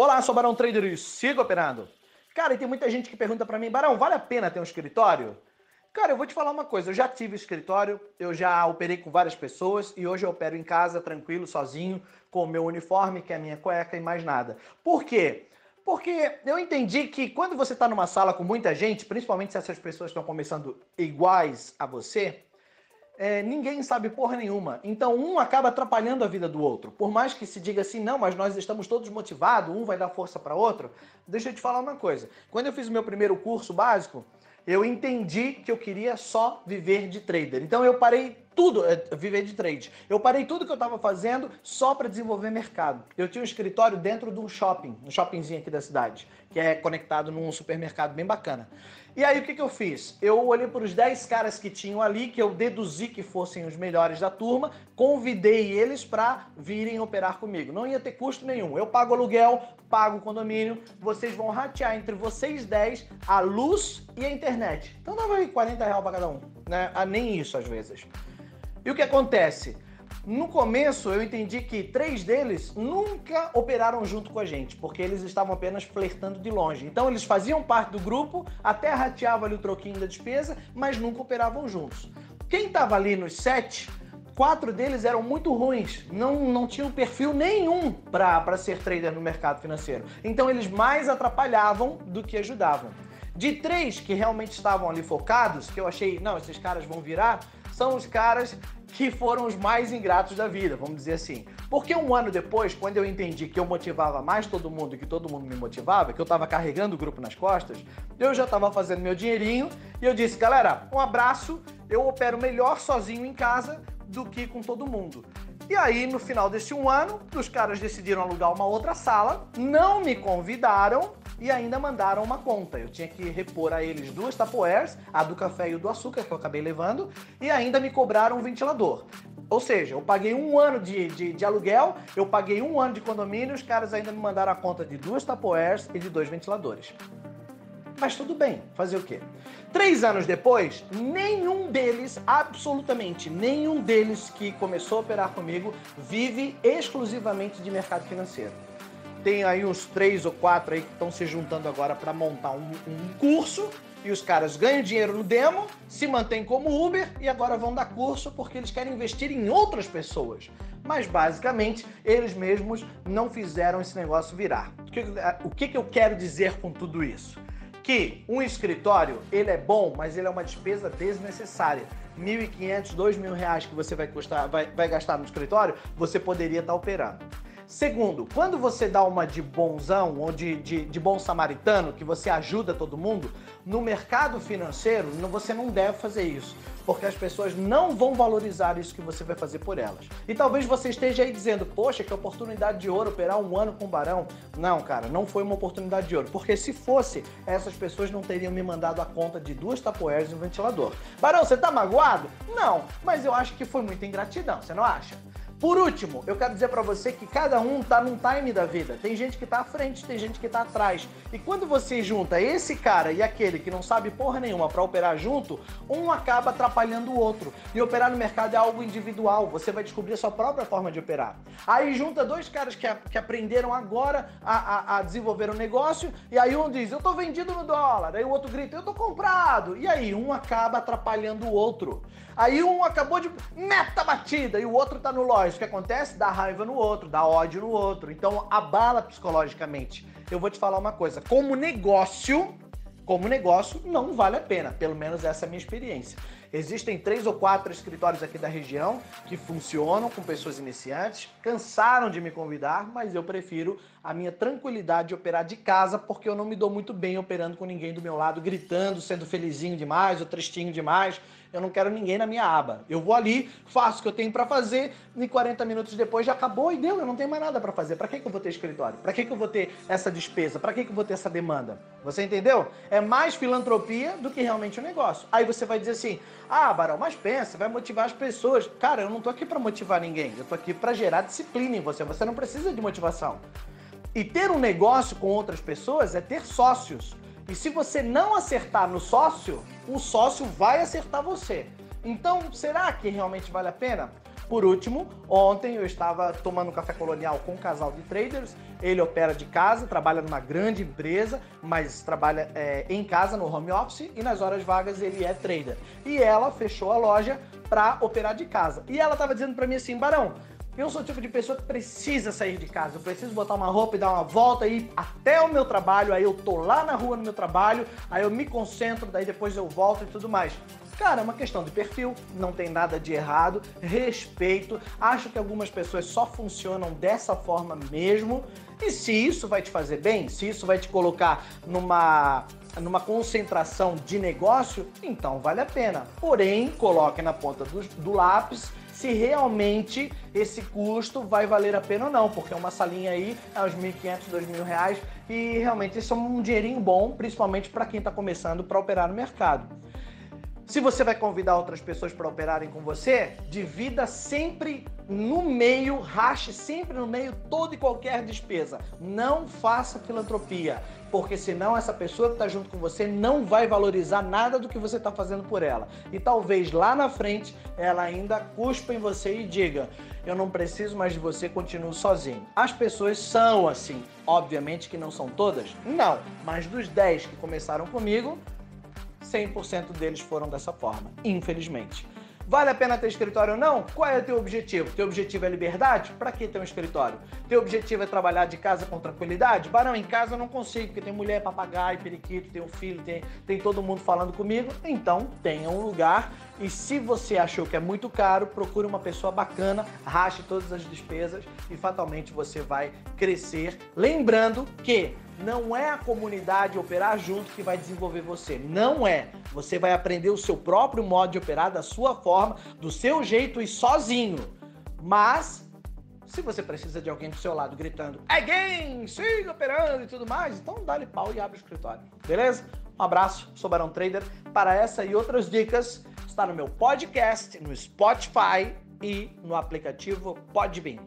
Olá, sou o Barão Trader e sigo operando. Cara, e tem muita gente que pergunta para mim, Barão, vale a pena ter um escritório? Cara, eu vou te falar uma coisa, eu já tive escritório, eu já operei com várias pessoas e hoje eu opero em casa, tranquilo, sozinho, com o meu uniforme, que é a minha cueca e mais nada. Por quê? Porque eu entendi que quando você está numa sala com muita gente, principalmente se essas pessoas estão começando iguais a você, é, ninguém sabe porra nenhuma. Então um acaba atrapalhando a vida do outro. Por mais que se diga assim, não, mas nós estamos todos motivados, um vai dar força para outro. Deixa eu te falar uma coisa. Quando eu fiz o meu primeiro curso básico, eu entendi que eu queria só viver de trader. Então eu parei tudo, é, viver de trade. Eu parei tudo que eu estava fazendo só para desenvolver mercado. Eu tinha um escritório dentro de um shopping, um shoppingzinho aqui da cidade, que é conectado num supermercado bem bacana. E aí o que, que eu fiz? Eu olhei para os 10 caras que tinham ali, que eu deduzi que fossem os melhores da turma, convidei eles para virem operar comigo. Não ia ter custo nenhum. Eu pago aluguel, pago condomínio, vocês vão ratear entre vocês 10 a luz e a internet. Então dava aí 40 reais para cada um, né? Ah, nem isso às vezes. E o que acontece? No começo eu entendi que três deles nunca operaram junto com a gente, porque eles estavam apenas flertando de longe. Então eles faziam parte do grupo, até rateavam ali o troquinho da despesa, mas nunca operavam juntos. Quem estava ali nos sete, quatro deles eram muito ruins, não, não tinham perfil nenhum para ser trader no mercado financeiro. Então eles mais atrapalhavam do que ajudavam. De três que realmente estavam ali focados, que eu achei, não, esses caras vão virar, são os caras que foram os mais ingratos da vida, vamos dizer assim. Porque um ano depois, quando eu entendi que eu motivava mais todo mundo e que todo mundo me motivava, que eu estava carregando o grupo nas costas, eu já estava fazendo meu dinheirinho e eu disse, galera, um abraço, eu opero melhor sozinho em casa do que com todo mundo. E aí, no final desse um ano, os caras decidiram alugar uma outra sala, não me convidaram e ainda mandaram uma conta. Eu tinha que repor a eles duas tapoeiras, a do café e o do açúcar, que eu acabei levando, e ainda me cobraram um ventilador. Ou seja, eu paguei um ano de, de, de aluguel, eu paguei um ano de condomínio, os caras ainda me mandaram a conta de duas tapoeiras e de dois ventiladores. Mas tudo bem, fazer o quê? Três anos depois, nenhum deles, absolutamente nenhum deles que começou a operar comigo, vive exclusivamente de mercado financeiro. Tem aí uns três ou quatro aí que estão se juntando agora para montar um, um curso e os caras ganham dinheiro no demo, se mantêm como Uber e agora vão dar curso porque eles querem investir em outras pessoas. Mas basicamente eles mesmos não fizeram esse negócio virar. O que, o que, que eu quero dizer com tudo isso? Que um escritório ele é bom, mas ele é uma despesa desnecessária. 1.500, 2.000 reais que você vai, custar, vai, vai gastar no escritório, você poderia estar operando. Segundo, quando você dá uma de bonzão ou de, de, de, bom samaritano, que você ajuda todo mundo, no mercado financeiro você não deve fazer isso, porque as pessoas não vão valorizar isso que você vai fazer por elas. E talvez você esteja aí dizendo, poxa, que oportunidade de ouro operar um ano com o Barão. Não, cara, não foi uma oportunidade de ouro, porque se fosse, essas pessoas não teriam me mandado a conta de duas tapoeiras e um ventilador. Barão, você tá magoado? Não, mas eu acho que foi muita ingratidão, você não acha? Por último, eu quero dizer para você que cada um tá num time da vida. Tem gente que tá à frente, tem gente que tá atrás. E quando você junta esse cara e aquele que não sabe porra nenhuma para operar junto, um acaba atrapalhando o outro. E operar no mercado é algo individual. Você vai descobrir a sua própria forma de operar. Aí junta dois caras que, a, que aprenderam agora a, a, a desenvolver um negócio, e aí um diz, eu tô vendido no dólar. Aí o outro grita, eu tô comprado. E aí um acaba atrapalhando o outro. Aí um acabou de meta batida e o outro tá no lógico. O que acontece? Dá raiva no outro, dá ódio no outro. Então abala psicologicamente. Eu vou te falar uma coisa. Como negócio, como negócio, não vale a pena. Pelo menos essa é a minha experiência. Existem três ou quatro escritórios aqui da região que funcionam com pessoas iniciantes, cansaram de me convidar, mas eu prefiro a minha tranquilidade de operar de casa, porque eu não me dou muito bem operando com ninguém do meu lado, gritando, sendo felizinho demais ou tristinho demais. Eu não quero ninguém na minha aba. Eu vou ali, faço o que eu tenho para fazer, e 40 minutos depois já acabou e deu, eu não tenho mais nada para fazer. Para que, que eu vou ter escritório? Para que, que eu vou ter essa despesa? Para que, que eu vou ter essa demanda? Você entendeu? É mais filantropia do que realmente um negócio. Aí você vai dizer assim: ah, Barão, mas pensa, vai motivar as pessoas. Cara, eu não tô aqui para motivar ninguém. Eu tô aqui para gerar disciplina em você. Você não precisa de motivação. E ter um negócio com outras pessoas é ter sócios. E se você não acertar no sócio, o sócio vai acertar você. Então, será que realmente vale a pena? Por último, ontem eu estava tomando um café colonial com um casal de traders. Ele opera de casa, trabalha numa grande empresa, mas trabalha é, em casa, no home office, e nas horas vagas ele é trader. E ela fechou a loja para operar de casa. E ela estava dizendo para mim assim, Barão, eu sou o tipo de pessoa que precisa sair de casa. Eu preciso botar uma roupa e dar uma volta e ir até o meu trabalho. Aí eu tô lá na rua no meu trabalho, aí eu me concentro, daí depois eu volto e tudo mais. Cara, é uma questão de perfil, não tem nada de errado, respeito. Acho que algumas pessoas só funcionam dessa forma mesmo. E se isso vai te fazer bem, se isso vai te colocar numa numa concentração de negócio, então vale a pena. Porém, coloque na ponta do, do lápis se realmente esse custo vai valer a pena ou não, porque uma salinha aí é uns 1.500, 2.000 reais e realmente isso é um dinheirinho bom, principalmente para quem está começando para operar no mercado. Se você vai convidar outras pessoas para operarem com você, divida sempre no meio, rache sempre no meio toda e qualquer despesa. Não faça filantropia, porque senão essa pessoa que está junto com você não vai valorizar nada do que você está fazendo por ela. E talvez lá na frente ela ainda cuspa em você e diga: Eu não preciso mais de você, continuo sozinho. As pessoas são assim. Obviamente que não são todas, não, mas dos 10 que começaram comigo, 100% deles foram dessa forma, infelizmente. Vale a pena ter escritório ou não? Qual é o teu objetivo? Teu objetivo é liberdade? Para que ter um escritório? Teu objetivo é trabalhar de casa com tranquilidade? Barão, em casa eu não consigo, porque tem mulher, papagaio, periquito, tem um filho, tem, tem todo mundo falando comigo. Então, tenha um lugar e se você achou que é muito caro, procure uma pessoa bacana, rache todas as despesas e fatalmente você vai crescer. Lembrando que não é a comunidade operar junto que vai desenvolver você. Não é. Você vai aprender o seu próprio modo de operar da sua forma, do seu jeito e sozinho. Mas se você precisa de alguém do seu lado gritando again, siga operando e tudo mais, então dá-lhe pau e abre o escritório. Beleza? Um abraço, sou Barão Trader. Para essa e outras dicas, está no meu podcast, no Spotify e no aplicativo Podbean.